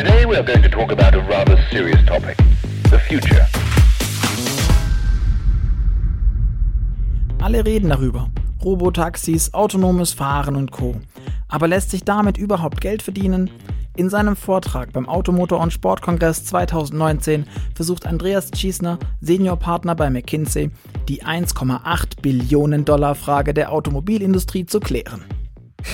Today we are going to talk about a rather serious topic, the future. Alle reden darüber. Robotaxis, autonomes Fahren und Co. Aber lässt sich damit überhaupt Geld verdienen? In seinem Vortrag beim Automotor- und Sportkongress 2019 versucht Andreas Schiesner, Seniorpartner bei McKinsey, die 1,8 Billionen Dollar Frage der Automobilindustrie zu klären.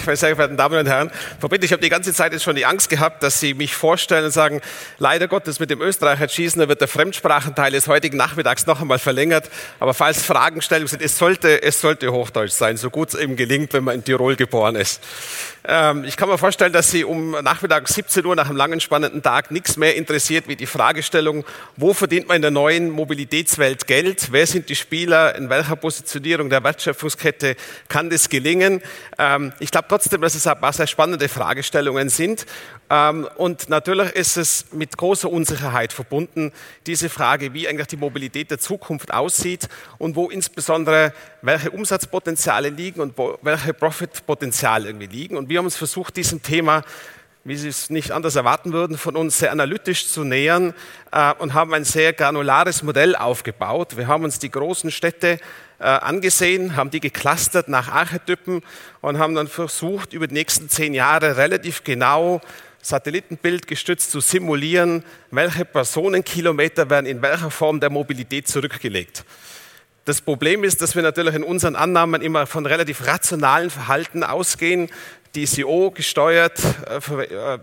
Meine sehr verehrten Damen und Herren, Frau Bitte, ich habe die ganze Zeit jetzt schon die Angst gehabt, dass Sie mich vorstellen und sagen, leider Gottes mit dem Österreicher schießen, da wird der Fremdsprachenteil des heutigen Nachmittags noch einmal verlängert. Aber falls Fragestellungen sind, es sollte, es sollte Hochdeutsch sein, so gut es eben gelingt, wenn man in Tirol geboren ist. Ähm, ich kann mir vorstellen, dass Sie um Nachmittag 17 Uhr nach einem langen, spannenden Tag nichts mehr interessiert wie die Fragestellung, wo verdient man in der neuen Mobilitätswelt Geld? Wer sind die Spieler? In welcher Positionierung der Wertschöpfungskette kann das gelingen? Ähm, ich glaube trotzdem, dass es ein paar sehr spannende Fragestellungen sind. Ähm, und natürlich ist es mit großer Unsicherheit verbunden, diese Frage, wie eigentlich die Mobilität der Zukunft aussieht und wo insbesondere welche Umsatzpotenziale liegen und welche Profitpotenziale irgendwie liegen. Und wir haben uns versucht, diesem Thema wie Sie es nicht anders erwarten würden, von uns sehr analytisch zu nähern äh, und haben ein sehr granulares Modell aufgebaut. Wir haben uns die großen Städte äh, angesehen, haben die geclustert nach Archetypen und haben dann versucht, über die nächsten zehn Jahre relativ genau Satellitenbild gestützt zu simulieren, welche Personenkilometer werden in welcher Form der Mobilität zurückgelegt. Das Problem ist, dass wir natürlich in unseren Annahmen immer von relativ rationalen Verhalten ausgehen. DCO gesteuert äh, äh,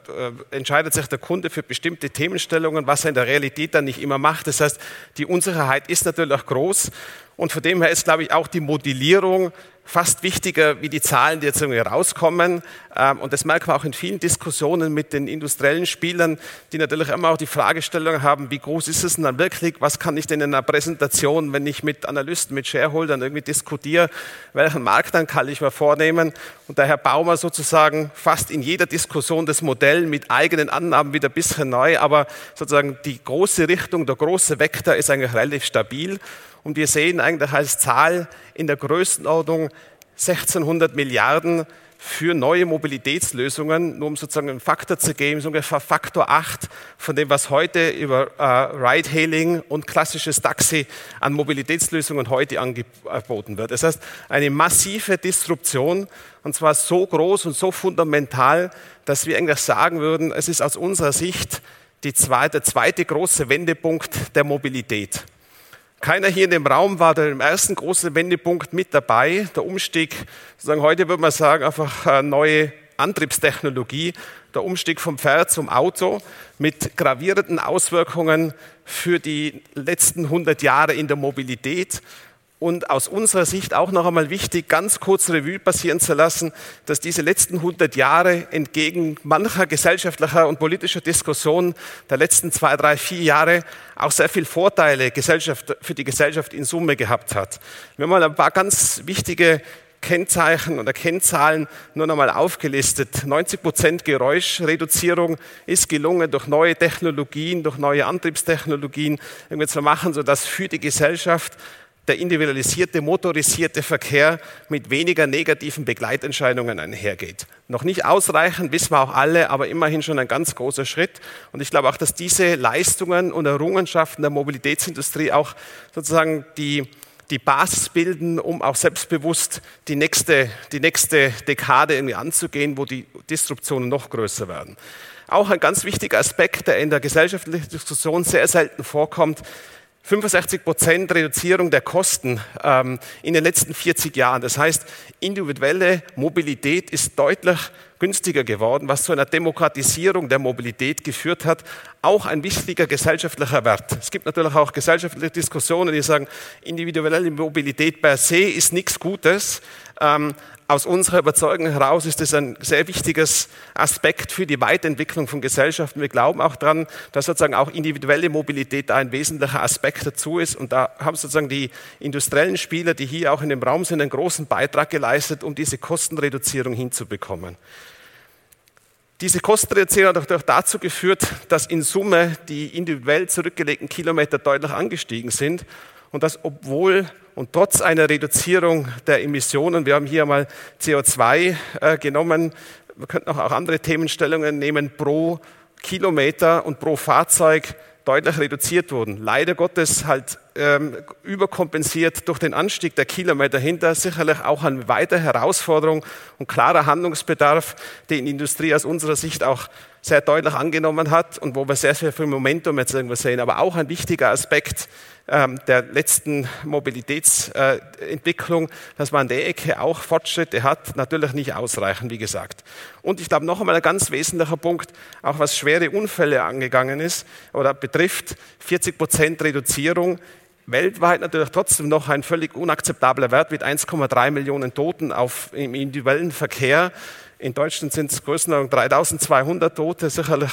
entscheidet sich der Kunde für bestimmte Themenstellungen, was er in der Realität dann nicht immer macht. Das heißt, die Unsicherheit ist natürlich auch groß und von dem her ist, glaube ich, auch die Modellierung fast wichtiger wie die Zahlen, die jetzt irgendwie rauskommen. Ähm, und das merkt man auch in vielen Diskussionen mit den industriellen Spielern, die natürlich immer auch die Fragestellung haben, wie groß ist es denn dann wirklich? Was kann ich denn in einer Präsentation, wenn ich mit Analysten, mit Shareholdern irgendwie diskutiere, welchen Markt dann kann ich mir vornehmen? Und der Herr Baumer sozusagen fast in jeder Diskussion das Modell mit eigenen Annahmen wieder ein bisschen neu, aber sozusagen die große Richtung, der große Vektor ist eigentlich relativ stabil. Und wir sehen eigentlich als Zahl in der Größenordnung 1600 Milliarden für neue Mobilitätslösungen, nur um sozusagen einen Faktor zu geben, so ungefähr Faktor 8 von dem, was heute über äh, Ride-Hailing und klassisches Taxi an Mobilitätslösungen heute angeboten wird. Das heißt, eine massive Disruption und zwar so groß und so fundamental, dass wir eigentlich sagen würden, es ist aus unserer Sicht die zweite, der zweite große Wendepunkt der Mobilität. Keiner hier in dem Raum war da im ersten großen Wendepunkt mit dabei. Der Umstieg, sozusagen heute würde man sagen, einfach neue Antriebstechnologie, der Umstieg vom Pferd zum Auto mit gravierenden Auswirkungen für die letzten 100 Jahre in der Mobilität und aus unserer Sicht auch noch einmal wichtig, ganz kurz Revue passieren zu lassen, dass diese letzten 100 Jahre entgegen mancher gesellschaftlicher und politischer Diskussion der letzten zwei, drei, vier Jahre auch sehr viel Vorteile für die Gesellschaft in Summe gehabt hat. Wir haben mal ein paar ganz wichtige Kennzeichen oder Kennzahlen nur noch mal aufgelistet. 90 Prozent Geräuschreduzierung ist gelungen durch neue Technologien, durch neue Antriebstechnologien irgendwie zu machen, sodass für die Gesellschaft der individualisierte, motorisierte Verkehr mit weniger negativen Begleitentscheidungen einhergeht. Noch nicht ausreichend, wissen wir auch alle, aber immerhin schon ein ganz großer Schritt. Und ich glaube auch, dass diese Leistungen und Errungenschaften der Mobilitätsindustrie auch sozusagen die, die Basis bilden, um auch selbstbewusst die nächste, die nächste Dekade irgendwie anzugehen, wo die Disruptionen noch größer werden. Auch ein ganz wichtiger Aspekt, der in der gesellschaftlichen Diskussion sehr selten vorkommt, 65 Prozent Reduzierung der Kosten ähm, in den letzten 40 Jahren. Das heißt, individuelle Mobilität ist deutlich günstiger geworden, was zu einer Demokratisierung der Mobilität geführt hat. Auch ein wichtiger gesellschaftlicher Wert. Es gibt natürlich auch gesellschaftliche Diskussionen, die sagen, individuelle Mobilität per se ist nichts Gutes. Ähm, aus unserer Überzeugung heraus ist es ein sehr wichtiges Aspekt für die Weiterentwicklung von Gesellschaften. Wir glauben auch daran, dass sozusagen auch individuelle Mobilität ein wesentlicher Aspekt dazu ist. Und da haben sozusagen die industriellen Spieler, die hier auch in dem Raum sind, einen großen Beitrag geleistet, um diese Kostenreduzierung hinzubekommen. Diese Kostenreduzierung hat auch dazu geführt, dass in Summe die individuell zurückgelegten Kilometer deutlich angestiegen sind und dass obwohl und trotz einer Reduzierung der Emissionen, wir haben hier mal CO2 äh, genommen, wir könnten auch andere Themenstellungen nehmen, pro Kilometer und pro Fahrzeug deutlich reduziert wurden. Leider Gottes halt ähm, überkompensiert durch den Anstieg der Kilometer hinter. Sicherlich auch eine weitere Herausforderung und klarer Handlungsbedarf, den die Industrie aus unserer Sicht auch sehr deutlich angenommen hat und wo wir sehr, sehr viel Momentum jetzt irgendwo sehen. Aber auch ein wichtiger Aspekt der letzten Mobilitätsentwicklung, dass man an der Ecke auch Fortschritte hat, natürlich nicht ausreichend, wie gesagt. Und ich glaube, noch einmal ein ganz wesentlicher Punkt, auch was schwere Unfälle angegangen ist oder betrifft, 40 Prozent Reduzierung weltweit natürlich trotzdem noch ein völlig unakzeptabler Wert mit 1,3 Millionen Toten auf, im individuellen Verkehr. In Deutschland sind es Größenordnung 3200 Tote, sicherlich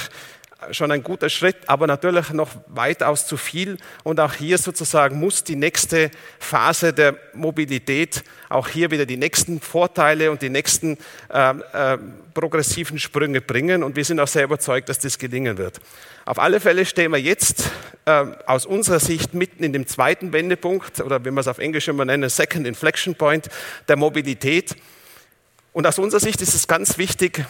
schon ein guter Schritt, aber natürlich noch weitaus zu viel. Und auch hier sozusagen muss die nächste Phase der Mobilität auch hier wieder die nächsten Vorteile und die nächsten äh, äh, progressiven Sprünge bringen. Und wir sind auch sehr überzeugt, dass das gelingen wird. Auf alle Fälle stehen wir jetzt äh, aus unserer Sicht mitten in dem zweiten Wendepunkt oder wie wir es auf Englisch immer nennen, Second Inflection Point der Mobilität. Und aus unserer Sicht ist es ganz wichtig,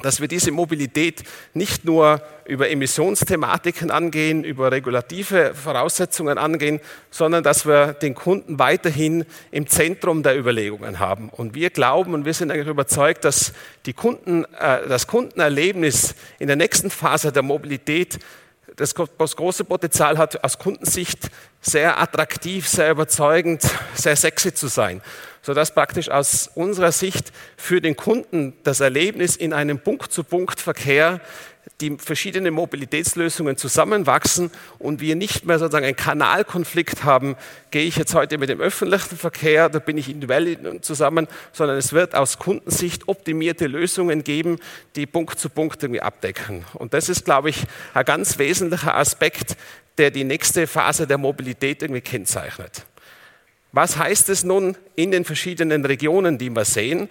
dass wir diese Mobilität nicht nur über Emissionsthematiken angehen, über regulative Voraussetzungen angehen, sondern dass wir den Kunden weiterhin im Zentrum der Überlegungen haben. Und wir glauben und wir sind eigentlich überzeugt, dass die Kunden, äh, das Kundenerlebnis in der nächsten Phase der Mobilität das große Potenzial hat, aus Kundensicht sehr attraktiv, sehr überzeugend, sehr sexy zu sein sodass praktisch aus unserer Sicht für den Kunden das Erlebnis in einem Punkt-zu-Punkt-Verkehr die verschiedenen Mobilitätslösungen zusammenwachsen und wir nicht mehr sozusagen einen Kanalkonflikt haben, gehe ich jetzt heute mit dem öffentlichen Verkehr, da bin ich individuell zusammen, sondern es wird aus Kundensicht optimierte Lösungen geben, die Punkt zu Punkt irgendwie abdecken. Und das ist, glaube ich, ein ganz wesentlicher Aspekt, der die nächste Phase der Mobilität irgendwie kennzeichnet. Was heißt es nun in den verschiedenen Regionen, die wir sehen?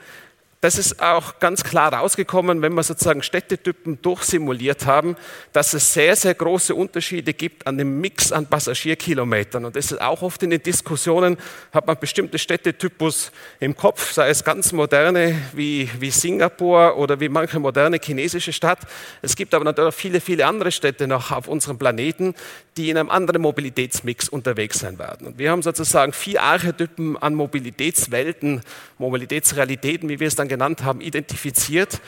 Das ist auch ganz klar rausgekommen, wenn wir sozusagen Städtetypen durchsimuliert haben, dass es sehr, sehr große Unterschiede gibt an dem Mix an Passagierkilometern. Und das ist auch oft in den Diskussionen, hat man bestimmte Städtetypus im Kopf, sei es ganz moderne wie, wie Singapur oder wie manche moderne chinesische Stadt. Es gibt aber natürlich viele, viele andere Städte noch auf unserem Planeten, die in einem anderen Mobilitätsmix unterwegs sein werden. Und wir haben sozusagen vier Archetypen an Mobilitätswelten, Mobilitätsrealitäten, wie wir es dann genannt haben, identifiziert.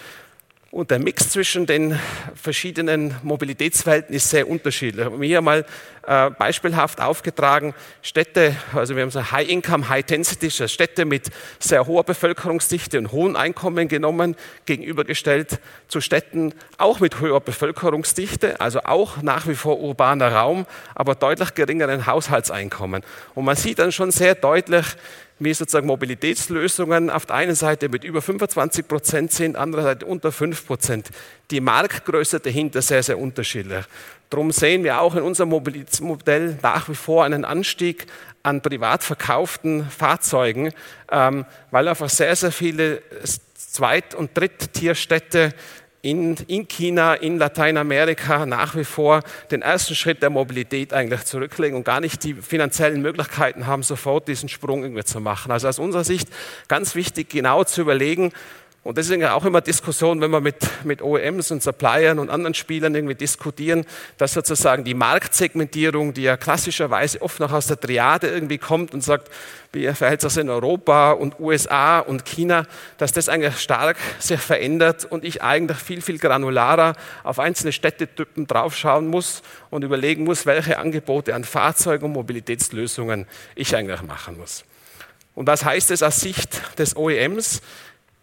Und der Mix zwischen den verschiedenen Mobilitätswelten ist sehr unterschiedlich. Ich habe mir hier mal äh, beispielhaft aufgetragen, Städte, also wir haben so High Income, High Density, also Städte mit sehr hoher Bevölkerungsdichte und hohen Einkommen genommen, gegenübergestellt zu Städten auch mit hoher Bevölkerungsdichte, also auch nach wie vor urbaner Raum, aber deutlich geringeren Haushaltseinkommen. Und man sieht dann schon sehr deutlich, wie sozusagen Mobilitätslösungen auf der einen Seite mit über 25 Prozent sind, andererseits unter 5 Prozent. Die Marktgröße dahinter sehr, sehr unterschiedlich. Darum sehen wir auch in unserem Mobilitätsmodell nach wie vor einen Anstieg an privat verkauften Fahrzeugen, ähm, weil einfach sehr, sehr viele Zweit- und Dritttierstädte in, in China, in Lateinamerika nach wie vor den ersten Schritt der Mobilität eigentlich zurücklegen und gar nicht die finanziellen Möglichkeiten haben, sofort diesen Sprung irgendwie zu machen. Also aus unserer Sicht ganz wichtig, genau zu überlegen, und deswegen auch immer Diskussion, wenn wir mit, mit OEMs und Suppliern und anderen Spielern irgendwie diskutieren, dass sozusagen die Marktsegmentierung, die ja klassischerweise oft noch aus der Triade irgendwie kommt und sagt, wie verhält sich das in Europa und USA und China, dass das eigentlich stark sich verändert und ich eigentlich viel, viel granularer auf einzelne Städtetypen draufschauen muss und überlegen muss, welche Angebote an Fahrzeugen und Mobilitätslösungen ich eigentlich machen muss. Und was heißt es aus Sicht des OEMs?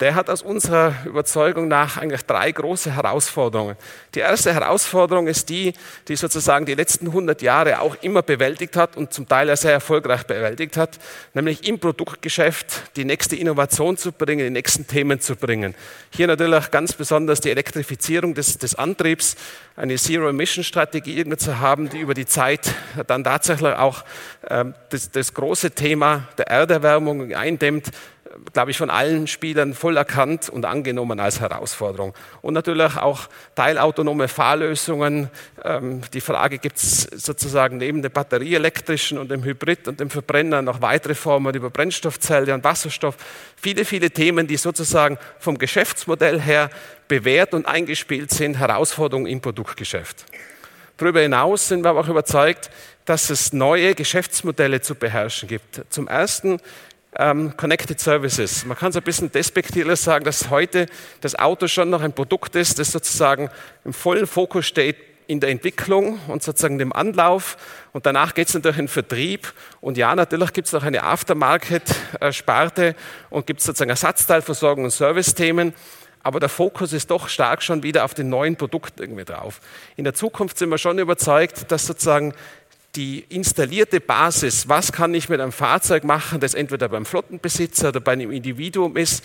Der hat aus unserer Überzeugung nach eigentlich drei große Herausforderungen. Die erste Herausforderung ist die, die sozusagen die letzten 100 Jahre auch immer bewältigt hat und zum Teil sehr erfolgreich bewältigt hat, nämlich im Produktgeschäft die nächste Innovation zu bringen, die nächsten Themen zu bringen. Hier natürlich ganz besonders die Elektrifizierung des, des Antriebs, eine Zero-Emission-Strategie irgendwie zu haben, die über die Zeit dann tatsächlich auch ähm, das, das große Thema der Erderwärmung eindämmt, glaube ich, von allen Spielern voll erkannt und angenommen als Herausforderung. Und natürlich auch teilautonome Fahrlösungen. Ähm, die Frage, gibt es sozusagen neben dem batterieelektrischen und dem Hybrid und dem Verbrenner noch weitere Formen über Brennstoffzelle und Wasserstoff? Viele, viele Themen, die sozusagen vom Geschäftsmodell her bewährt und eingespielt sind, Herausforderungen im Produktgeschäft. Darüber hinaus sind wir aber auch überzeugt, dass es neue Geschäftsmodelle zu beherrschen gibt. Zum ersten ähm, Connected Services. Man kann es ein bisschen despektierlich sagen, dass heute das Auto schon noch ein Produkt ist, das sozusagen im vollen Fokus steht in der Entwicklung und sozusagen dem Anlauf. Und danach geht es natürlich in den Vertrieb. Und ja, natürlich gibt es noch eine Aftermarket-Sparte und gibt es sozusagen Ersatzteilversorgung und Service-Themen. Aber der Fokus ist doch stark schon wieder auf den neuen Produkten irgendwie drauf. In der Zukunft sind wir schon überzeugt, dass sozusagen die installierte Basis, was kann ich mit einem Fahrzeug machen, das entweder beim Flottenbesitzer oder bei einem Individuum ist,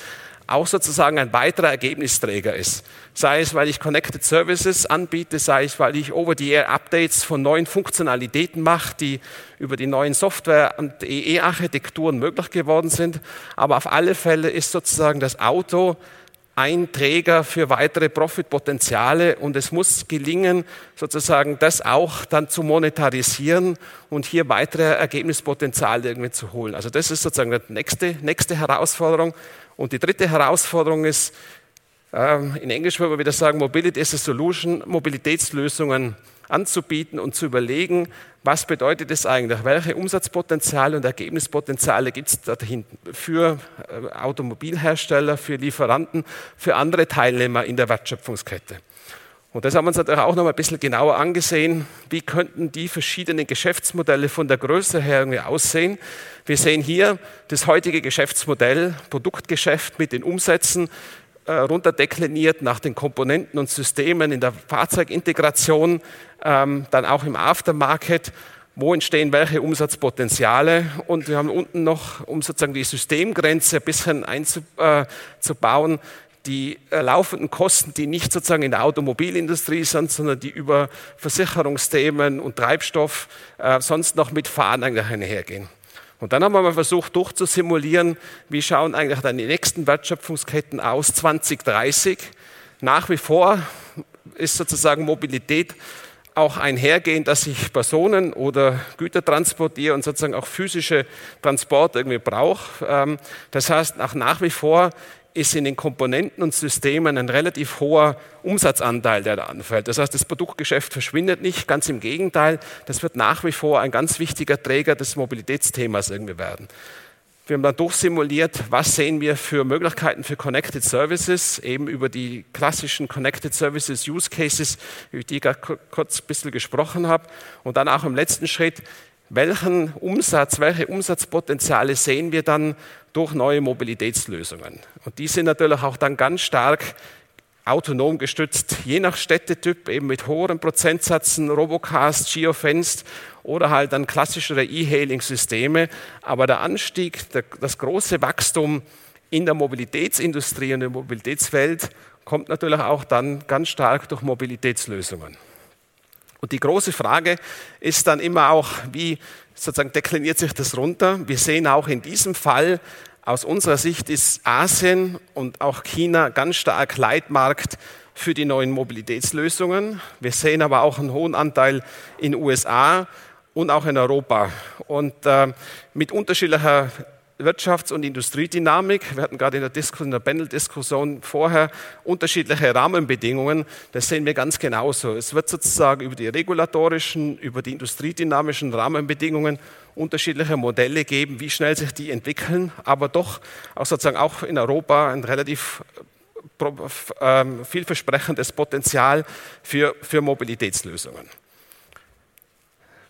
auch sozusagen ein weiterer Ergebnisträger ist. Sei es, weil ich Connected Services anbiete, sei es, weil ich Over-the-Air-Updates von neuen Funktionalitäten mache, die über die neuen Software- und EE-Architekturen möglich geworden sind. Aber auf alle Fälle ist sozusagen das Auto ein Träger für weitere Profitpotenziale und es muss gelingen, sozusagen das auch dann zu monetarisieren und hier weitere Ergebnispotenziale irgendwie zu holen. Also das ist sozusagen die nächste, nächste Herausforderung. Und die dritte Herausforderung ist, in Englisch würde man wieder sagen, Mobility is a Solution, Mobilitätslösungen anzubieten und zu überlegen, was bedeutet es eigentlich? Welche Umsatzpotenziale und Ergebnispotenziale gibt es da hinten für äh, Automobilhersteller, für Lieferanten, für andere Teilnehmer in der Wertschöpfungskette? Und das haben wir uns natürlich auch noch mal ein bisschen genauer angesehen. Wie könnten die verschiedenen Geschäftsmodelle von der Größe her irgendwie aussehen? Wir sehen hier das heutige Geschäftsmodell, Produktgeschäft mit den Umsätzen, äh, runterdekliniert nach den Komponenten und Systemen in der Fahrzeugintegration, ähm, dann auch im Aftermarket, wo entstehen welche Umsatzpotenziale. Und wir haben unten noch, um sozusagen die Systemgrenze ein bisschen einzubauen, die laufenden Kosten, die nicht sozusagen in der Automobilindustrie sind, sondern die über Versicherungsthemen und Treibstoff äh, sonst noch mit Fahren einhergehen. Und dann haben wir mal versucht durchzusimulieren, wie schauen eigentlich dann die nächsten Wertschöpfungsketten aus 2030. Nach wie vor ist sozusagen Mobilität auch einhergehend, dass ich Personen oder Güter transportiere und sozusagen auch physische Transport irgendwie brauche. Ähm, das heißt, nach wie vor ist in den Komponenten und Systemen ein relativ hoher Umsatzanteil, der da anfällt. Das heißt, das Produktgeschäft verschwindet nicht, ganz im Gegenteil, das wird nach wie vor ein ganz wichtiger Träger des Mobilitätsthemas irgendwie werden. Wir haben dann durchsimuliert, was sehen wir für Möglichkeiten für Connected Services, eben über die klassischen Connected Services Use Cases, über die ich kurz ein bisschen gesprochen habe. Und dann auch im letzten Schritt, welchen Umsatz, welche Umsatzpotenziale sehen wir dann durch neue Mobilitätslösungen. Und die sind natürlich auch dann ganz stark autonom gestützt, je nach Städtetyp, eben mit hohen Prozentsätzen, Robocast, Geofenced oder halt dann klassischere E-Hailing-Systeme. Aber der Anstieg, der, das große Wachstum in der Mobilitätsindustrie und der Mobilitätswelt kommt natürlich auch dann ganz stark durch Mobilitätslösungen. Und die große Frage ist dann immer auch, wie sozusagen dekliniert sich das runter? Wir sehen auch in diesem Fall, aus unserer Sicht ist Asien und auch China ganz stark Leitmarkt für die neuen Mobilitätslösungen. Wir sehen aber auch einen hohen Anteil in USA und auch in Europa. Und äh, mit unterschiedlicher Wirtschafts- und Industriedynamik. Wir hatten gerade in der, Diskussion, in der Panel-Diskussion vorher unterschiedliche Rahmenbedingungen. Das sehen wir ganz genauso. Es wird sozusagen über die regulatorischen, über die industriedynamischen Rahmenbedingungen unterschiedliche Modelle geben, wie schnell sich die entwickeln, aber doch auch sozusagen auch in Europa ein relativ äh, vielversprechendes Potenzial für, für Mobilitätslösungen.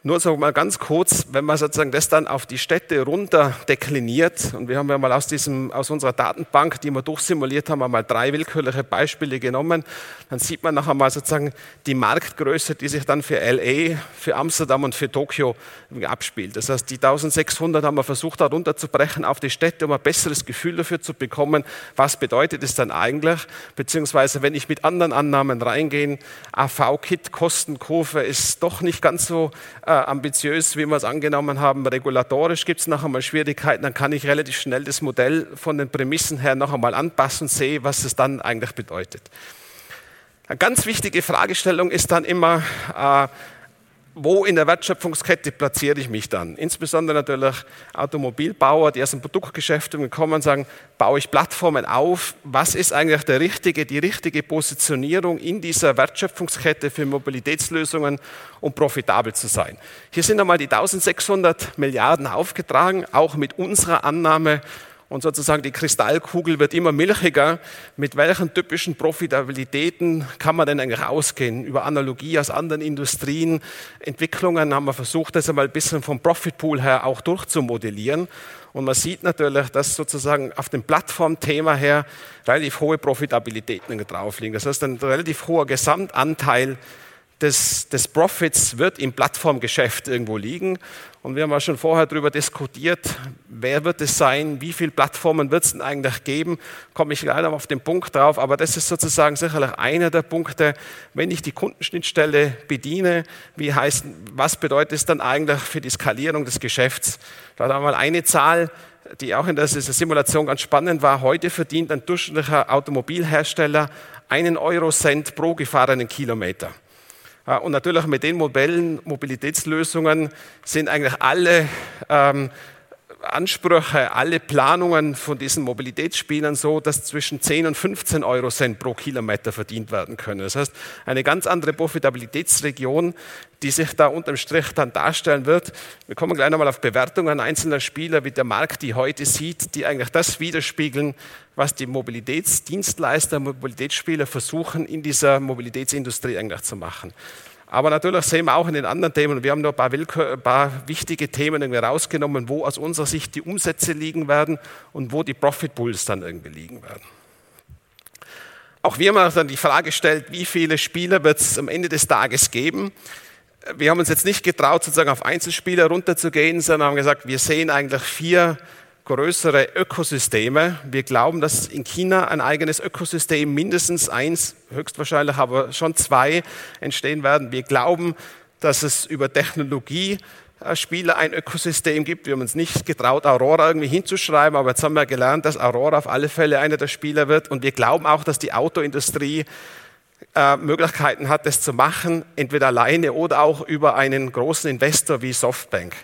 Nur so mal ganz kurz, wenn man sozusagen das dann auf die Städte runter dekliniert, und wir haben ja mal aus, diesem, aus unserer Datenbank, die wir durchsimuliert haben, einmal drei willkürliche Beispiele genommen, dann sieht man noch einmal sozusagen die Marktgröße, die sich dann für LA, für Amsterdam und für Tokio abspielt. Das heißt, die 1600 haben wir versucht, da runterzubrechen auf die Städte, um ein besseres Gefühl dafür zu bekommen, was bedeutet es dann eigentlich, beziehungsweise wenn ich mit anderen Annahmen reingehe, AV-Kit, Kostenkurve ist doch nicht ganz so ambitiös, wie wir es angenommen haben. Regulatorisch gibt es noch einmal Schwierigkeiten. Dann kann ich relativ schnell das Modell von den Prämissen her noch einmal anpassen und sehe, was es dann eigentlich bedeutet. Eine ganz wichtige Fragestellung ist dann immer, äh, wo in der Wertschöpfungskette platziere ich mich dann? Insbesondere natürlich Automobilbauer, die aus dem Produktgeschäft kommen und sagen, baue ich Plattformen auf? Was ist eigentlich der richtige, die richtige Positionierung in dieser Wertschöpfungskette für Mobilitätslösungen, um profitabel zu sein? Hier sind einmal die 1600 Milliarden aufgetragen, auch mit unserer Annahme, und sozusagen die Kristallkugel wird immer milchiger. Mit welchen typischen Profitabilitäten kann man denn eigentlich ausgehen? Über Analogie aus anderen Industrien, Entwicklungen haben wir versucht, das einmal ein bisschen vom Profitpool her auch durchzumodellieren. Und man sieht natürlich, dass sozusagen auf dem Plattformthema her relativ hohe Profitabilitäten drauf liegen. Das heißt, ein relativ hoher Gesamtanteil des, des Profits wird im Plattformgeschäft irgendwo liegen. Und wir haben ja schon vorher darüber diskutiert, wer wird es sein, wie viele Plattformen wird es denn eigentlich geben, komme ich leider auf den Punkt drauf, aber das ist sozusagen sicherlich einer der Punkte, wenn ich die Kundenschnittstelle bediene, wie heißt, was bedeutet es dann eigentlich für die Skalierung des Geschäfts? Da haben wir mal eine Zahl, die auch in dieser Simulation ganz spannend war. Heute verdient ein durchschnittlicher Automobilhersteller einen Eurocent pro gefahrenen Kilometer. Und natürlich mit den Modellen, Mobilitätslösungen sind eigentlich alle ähm, Ansprüche, alle Planungen von diesen Mobilitätsspielern so, dass zwischen 10 und 15 Euro Cent pro Kilometer verdient werden können. Das heißt, eine ganz andere Profitabilitätsregion, die sich da unterm Strich dann darstellen wird. Wir kommen gleich nochmal auf Bewertungen einzelner Spieler, wie der Markt die heute sieht, die eigentlich das widerspiegeln, was die Mobilitätsdienstleister, Mobilitätsspieler versuchen, in dieser Mobilitätsindustrie eigentlich zu machen. Aber natürlich sehen wir auch in den anderen Themen, wir haben nur ein paar, ein paar wichtige Themen irgendwie rausgenommen, wo aus unserer Sicht die Umsätze liegen werden und wo die Profit Pools dann irgendwie liegen werden. Auch wir haben dann die Frage gestellt, wie viele Spieler wird es am Ende des Tages geben? Wir haben uns jetzt nicht getraut, sozusagen auf Einzelspieler runterzugehen, sondern haben gesagt, wir sehen eigentlich vier größere Ökosysteme. Wir glauben, dass in China ein eigenes Ökosystem, mindestens eins, höchstwahrscheinlich aber schon zwei, entstehen werden. Wir glauben, dass es über Technologie äh, Spieler ein Ökosystem gibt. Wir haben uns nicht getraut, Aurora irgendwie hinzuschreiben, aber jetzt haben wir gelernt, dass Aurora auf alle Fälle einer der Spieler wird. Und wir glauben auch, dass die Autoindustrie äh, Möglichkeiten hat, das zu machen, entweder alleine oder auch über einen großen Investor wie Softbank.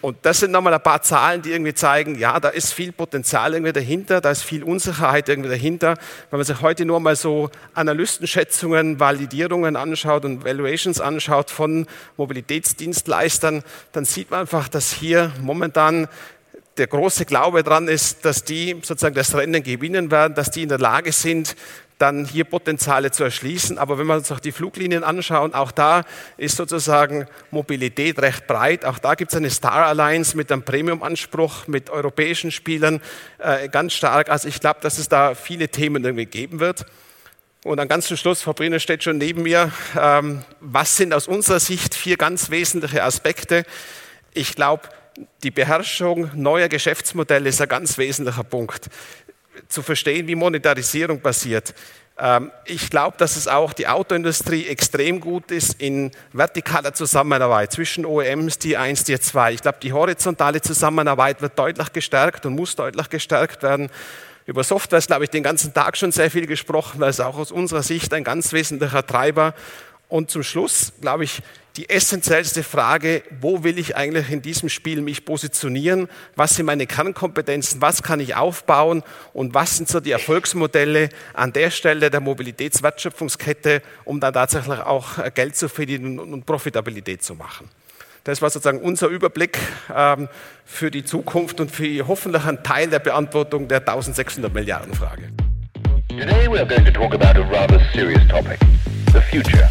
Und das sind nochmal ein paar Zahlen, die irgendwie zeigen, ja, da ist viel Potenzial irgendwie dahinter, da ist viel Unsicherheit irgendwie dahinter. Wenn man sich heute nur mal so Analystenschätzungen, Validierungen anschaut und Valuations anschaut von Mobilitätsdienstleistern, dann sieht man einfach, dass hier momentan der große Glaube dran ist, dass die sozusagen das Rennen gewinnen werden, dass die in der Lage sind, dann hier Potenziale zu erschließen. Aber wenn wir uns auch die Fluglinien anschauen, auch da ist sozusagen Mobilität recht breit. Auch da gibt es eine Star Alliance mit einem Premium-Anspruch, mit europäischen Spielern äh, ganz stark. Also ich glaube, dass es da viele Themen irgendwie geben wird. Und dann ganz zum Schluss, Frau Briner steht schon neben mir, ähm, was sind aus unserer Sicht vier ganz wesentliche Aspekte? Ich glaube, die Beherrschung neuer Geschäftsmodelle ist ein ganz wesentlicher Punkt zu verstehen, wie Monetarisierung passiert. Ähm, ich glaube, dass es auch die Autoindustrie extrem gut ist in vertikaler Zusammenarbeit zwischen OEMs, Tier 1, Tier 2. Ich glaube, die horizontale Zusammenarbeit wird deutlich gestärkt und muss deutlich gestärkt werden. Über Software ist, glaube ich, den ganzen Tag schon sehr viel gesprochen, weil es auch aus unserer Sicht ein ganz wesentlicher Treiber. Und zum Schluss, glaube ich, die essentiellste Frage, wo will ich eigentlich in diesem Spiel mich positionieren? Was sind meine Kernkompetenzen? Was kann ich aufbauen? Und was sind so die Erfolgsmodelle an der Stelle der Mobilitätswertschöpfungskette, um dann tatsächlich auch äh, Geld zu verdienen und Profitabilität zu machen? Das war sozusagen unser Überblick ähm, für die Zukunft und für hoffentlich einen Teil der Beantwortung der 1600 Milliarden Frage. Today we are going to talk about a rather serious topic, the future.